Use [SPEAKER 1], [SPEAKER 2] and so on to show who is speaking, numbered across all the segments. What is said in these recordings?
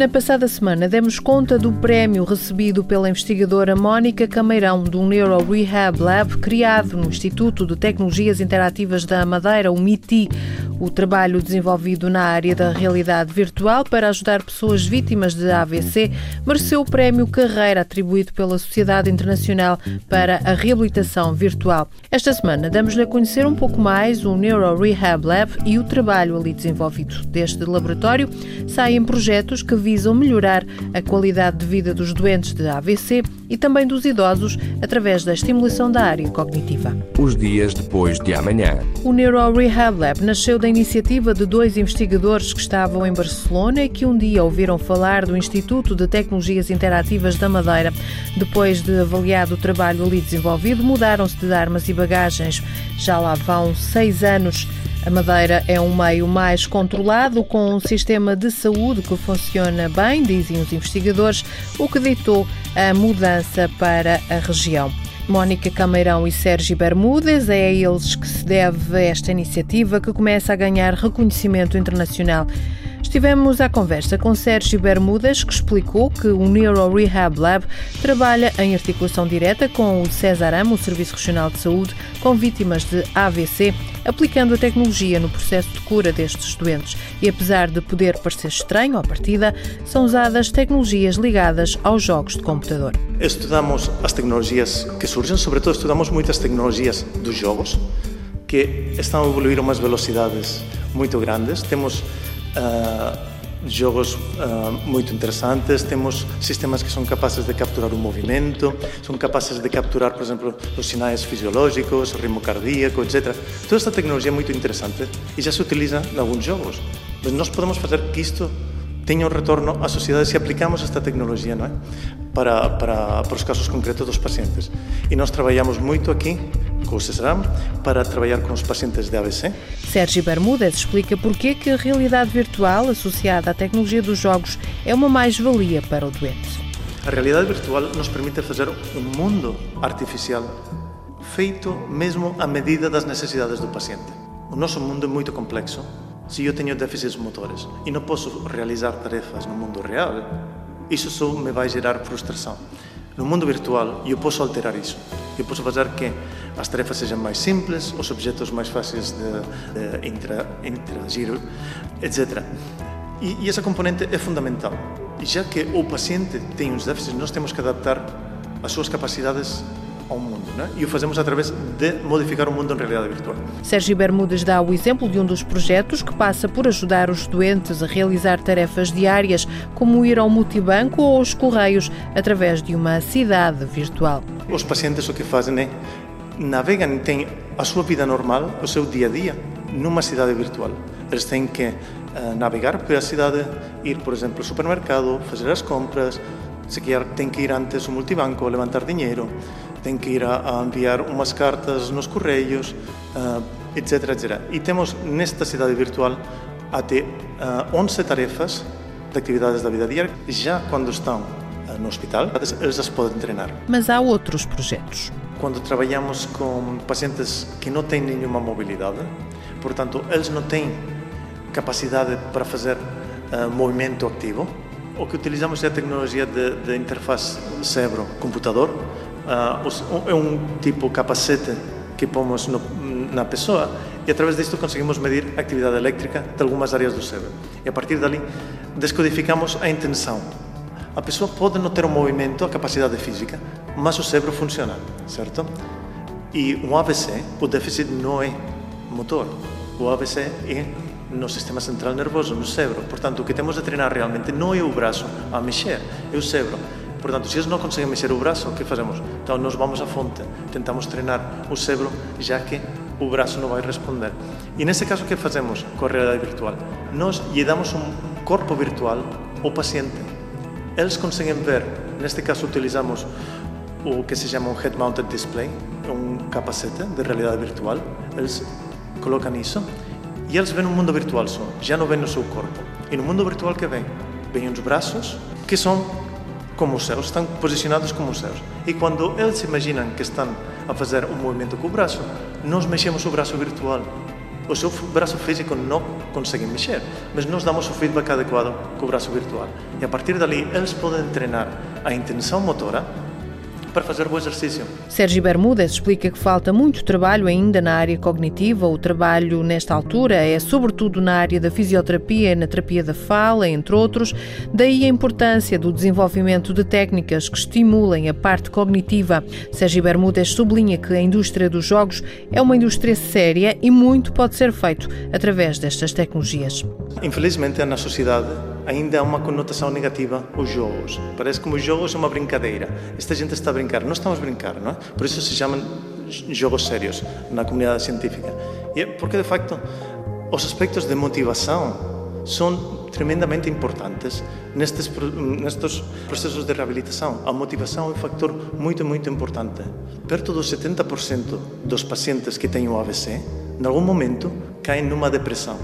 [SPEAKER 1] Na passada semana demos conta do prémio recebido pela investigadora Mónica Cameirão do Neuro Rehab Lab, criado no Instituto de Tecnologias Interativas da Madeira, o MITI. O trabalho desenvolvido na área da realidade virtual para ajudar pessoas vítimas de AVC mereceu o prémio Carreira atribuído pela Sociedade Internacional para a Reabilitação Virtual. Esta semana damos-lhe a conhecer um pouco mais o Neuro Rehab Lab e o trabalho ali desenvolvido. Deste laboratório saem projetos que visam melhorar a qualidade de vida dos doentes de AVC e também dos idosos através da estimulação da área cognitiva.
[SPEAKER 2] Os dias depois de amanhã.
[SPEAKER 1] O Neuro Rehab Lab nasceu da iniciativa de dois investigadores que estavam em Barcelona e que um dia ouviram falar do Instituto de Tecnologias Interativas da Madeira. Depois de avaliado o trabalho ali desenvolvido, mudaram-se de armas e bagagens. Já lá vão seis anos. A Madeira é um meio mais controlado, com um sistema de saúde que funciona bem, dizem os investigadores, o que ditou a mudança para a região. Mónica Cameirão e Sérgio Bermudes, é a eles que se deve esta iniciativa que começa a ganhar reconhecimento internacional. Estivemos à conversa com Sérgio Bermudas, que explicou que o Neuro Rehab Lab trabalha em articulação direta com o Cesaram, o Serviço Regional de Saúde, com vítimas de AVC, aplicando a tecnologia no processo de cura destes doentes. E apesar de poder parecer estranho à partida, são usadas tecnologias ligadas aos jogos de computador.
[SPEAKER 3] Estudamos as tecnologias que surgem, sobretudo estudamos muitas tecnologias dos jogos, que estão a evoluir a umas velocidades muito grandes. Temos uh, jogos uh, muito interessantes, temos sistemas que são capazes de capturar o movimento, são capazes de capturar, por exemplo, os sinais fisiológicos, ritmo cardíaco, etc. Toda esta tecnologia é muito interessante e já se utiliza em alguns jogos. Mas nós podemos fazer que isto tenha um retorno à sociedade se aplicamos esta tecnologia não é? para, para, para os casos concretos dos pacientes. E nós trabalhamos muito aqui com o CESRAM para trabalhar com os pacientes de AVC.
[SPEAKER 1] Sérgio Bermúdez explica porquê que a realidade virtual associada à tecnologia dos jogos é uma mais-valia para o doente.
[SPEAKER 3] A realidade virtual nos permite fazer um mundo artificial feito mesmo à medida das necessidades do paciente. O nosso mundo é muito complexo se eu tenho déficits motores e não posso realizar tarefas no mundo real, isso só me vai gerar frustração. No mundo virtual, eu posso alterar isso. Eu posso fazer que as tarefas sejam mais simples, os objetos mais fáceis de, de interagir, etc. E, e essa componente é fundamental. E já que o paciente tem uns déficits, nós temos que adaptar as suas capacidades ao mundo. Né? E o fazemos através de modificar o mundo em realidade virtual.
[SPEAKER 1] Sérgio Bermudes dá o exemplo de um dos projetos que passa por ajudar os doentes a realizar tarefas diárias, como ir ao multibanco ou aos correios, através de uma cidade virtual.
[SPEAKER 3] Os pacientes o que fazem é navegam e têm a sua vida normal, o seu dia a dia, numa cidade virtual. Eles têm que uh, navegar pela cidade, ir, por exemplo, ao supermercado, fazer as compras, se quer, tem que ir antes ao multibanco, levantar dinheiro, tem que ir a, a enviar umas cartas nos correios, uh, etc, etc. E temos nesta cidade virtual até uh, 11 tarefas de atividades da vida diária. Já quando estão uh, no hospital, eles as podem treinar.
[SPEAKER 1] Mas há outros projetos.
[SPEAKER 3] Quando trabalhamos com pacientes que não têm nenhuma mobilidade, portanto, eles não têm capacidade para fazer uh, movimento ativo, o que utilizamos é a tecnologia de, de interface cérebro-computador, é um tipo capacete que pomos no, na pessoa e através disto conseguimos medir a atividade elétrica de algumas áreas do cérebro. E a partir dali descodificamos a intenção. A pessoa pode não ter o movimento, a capacidade física, mas o cérebro funciona, certo? E um AVC, o déficit não é motor. O AVC é no sistema central nervoso, no cérebro. Portanto, o que temos de treinar realmente não é o braço a mexer, é o cérebro. Portanto, se eles não conseguem mexer o braço, o que fazemos? Então, nós vamos à fonte, tentamos treinar o cérebro, já que o braço não vai responder. E nesse caso, o que fazemos com a realidade virtual? Nós lhe damos um corpo virtual ao paciente. Eles conseguem ver, neste caso, utilizamos o que se chama um Head Mounted Display, um capacete de realidade virtual. Eles colocam isso e eles veem um mundo virtual só, já não veem o seu corpo. E no mundo virtual que vem? Vêm os braços, que são como os seus, estão posicionados como os seus. E quando eles imaginam que estão a fazer um movimento com o braço, nós mexemos o braço virtual. O seu braço físico não consegue mexer, mas nós damos o feedback adequado com o braço virtual. E a partir dali, eles podem treinar a intenção motora para fazer o exercício.
[SPEAKER 1] Sérgio Bermudes explica que falta muito trabalho ainda na área cognitiva. O trabalho nesta altura é sobretudo na área da fisioterapia e na terapia da fala, entre outros. Daí a importância do desenvolvimento de técnicas que estimulem a parte cognitiva. Sérgio Bermudes sublinha que a indústria dos jogos é uma indústria séria e muito pode ser feito através destas tecnologias.
[SPEAKER 3] Infelizmente, na sociedade ainda há uma conotação negativa os jogos. Parece como os jogos são uma brincadeira. Esta gente está a brincar. Não estamos a brincar, não é? Por isso se chamam jogos sérios na comunidade científica. E é porque, de facto, os aspectos de motivação são tremendamente importantes nestes, nestes processos de reabilitação. A motivação é um fator muito, muito importante. Perto dos 70% dos pacientes que têm o AVC, em algum momento, caem numa depressão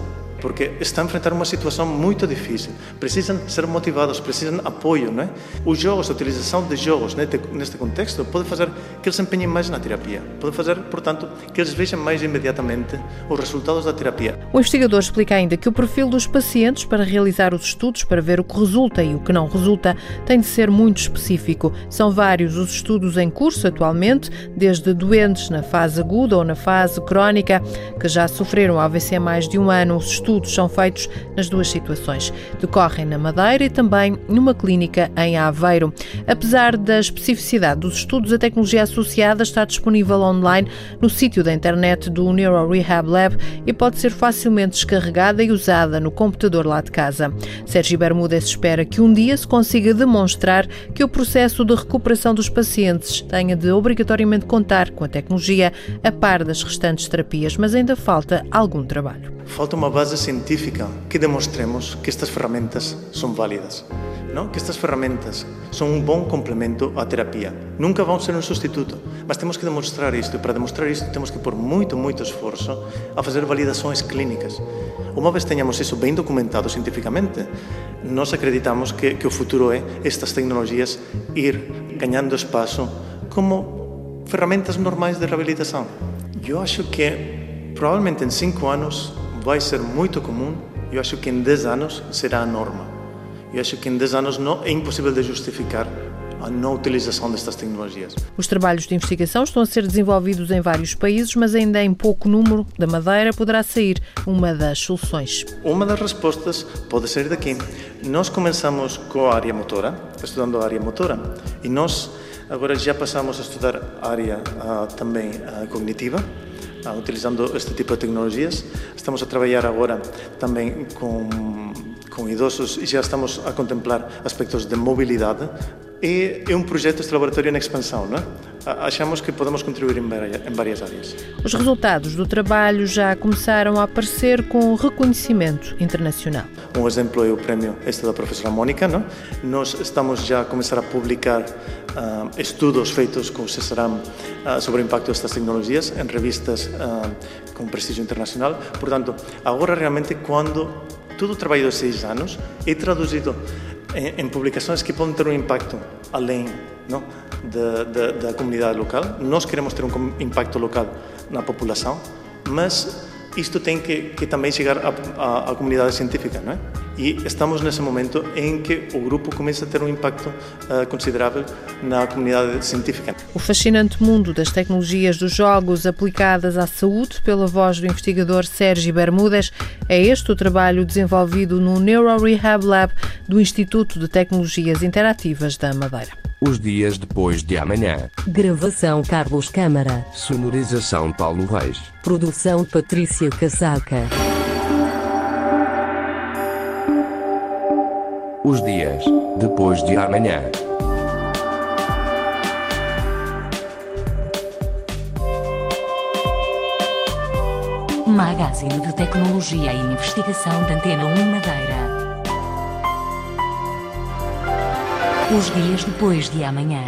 [SPEAKER 3] porque estão a enfrentar uma situação muito difícil. Precisam ser motivados, precisam de apoio. Não é? Os jogos, a utilização de jogos neste, neste contexto, pode fazer que eles empenhem mais na terapia. Pode fazer, portanto, que eles vejam mais imediatamente os resultados da terapia.
[SPEAKER 1] O investigador explica ainda que o perfil dos pacientes para realizar os estudos, para ver o que resulta e o que não resulta, tem de ser muito específico. São vários os estudos em curso atualmente, desde doentes na fase aguda ou na fase crónica, que já sofreram AVC há mais de um ano. Os estudos são feitos nas duas situações. Decorrem na Madeira e também numa clínica em Aveiro. Apesar da especificidade dos estudos, a tecnologia associada está disponível online no sítio da internet do Neuro Rehab Lab e pode ser facilmente descarregada e usada no computador lá de casa. Sérgio Bermudes espera que um dia se consiga demonstrar que o processo de recuperação dos pacientes tenha de obrigatoriamente contar com a tecnologia a par das restantes terapias, mas ainda falta algum trabalho.
[SPEAKER 3] Falta uma base científica que demonstremos que estas ferramentas são válidas. Não? Que estas ferramentas são um bom complemento à terapia. Nunca vão ser um substituto, mas temos que demonstrar isto. E para demonstrar isto, temos que pôr muito, muito esforço a fazer validações clínicas. Uma vez tenhamos isso bem documentado cientificamente, nós acreditamos que, que o futuro é estas tecnologias ir ganhando espaço como ferramentas normais de reabilitação. Eu acho que provavelmente em cinco anos vai ser muito comum. Eu acho que em 10 anos será a norma. Eu acho que em 10 anos não é impossível de justificar a não utilização destas tecnologias.
[SPEAKER 1] Os trabalhos de investigação estão a ser desenvolvidos em vários países, mas ainda em pouco número da Madeira poderá sair uma das soluções.
[SPEAKER 3] Uma das respostas pode sair daqui. Nós começamos com a área motora, estudando a área motora, e nós agora já passamos a estudar a área uh, também uh, cognitiva, utilizando este tipo de tecnologias. Estamos a trabalhar agora também com, idosos e já estamos a contemplar aspectos de mobilidade. E é um projeto, este laboratório em expansão, não é? achamos que podemos contribuir em várias áreas.
[SPEAKER 1] Os resultados do trabalho já começaram a aparecer com reconhecimento internacional.
[SPEAKER 3] Um exemplo é o prémio este da professora Mónica. Não? Nós estamos já a começar a publicar uh, estudos feitos com o CESARAM uh, sobre o impacto destas tecnologias em revistas uh, com prestígio internacional. Portanto, agora realmente quando todo o trabalho de seis anos é traduzido em, em publicações que podem ter um impacto além não, da, da, da comunidade local. Nós queremos ter um impacto local na população, mas isto tem que, que também chegar à, comunidade científica, não é? E estamos nesse momento em que o grupo começa a ter um impacto uh, considerável na comunidade científica.
[SPEAKER 1] O fascinante mundo das tecnologias dos jogos aplicadas à saúde, pela voz do investigador Sérgio Bermudes, é este o trabalho desenvolvido no Neuro Rehab Lab do Instituto de Tecnologias Interativas da Madeira.
[SPEAKER 2] Os dias depois de amanhã.
[SPEAKER 4] Gravação Carlos Câmara.
[SPEAKER 2] Sonorização Paulo Reis.
[SPEAKER 4] Produção Patrícia Casaca.
[SPEAKER 2] Os dias depois de amanhã.
[SPEAKER 4] Magazine de Tecnologia e Investigação da Antena 1 Madeira. Os dias depois de amanhã.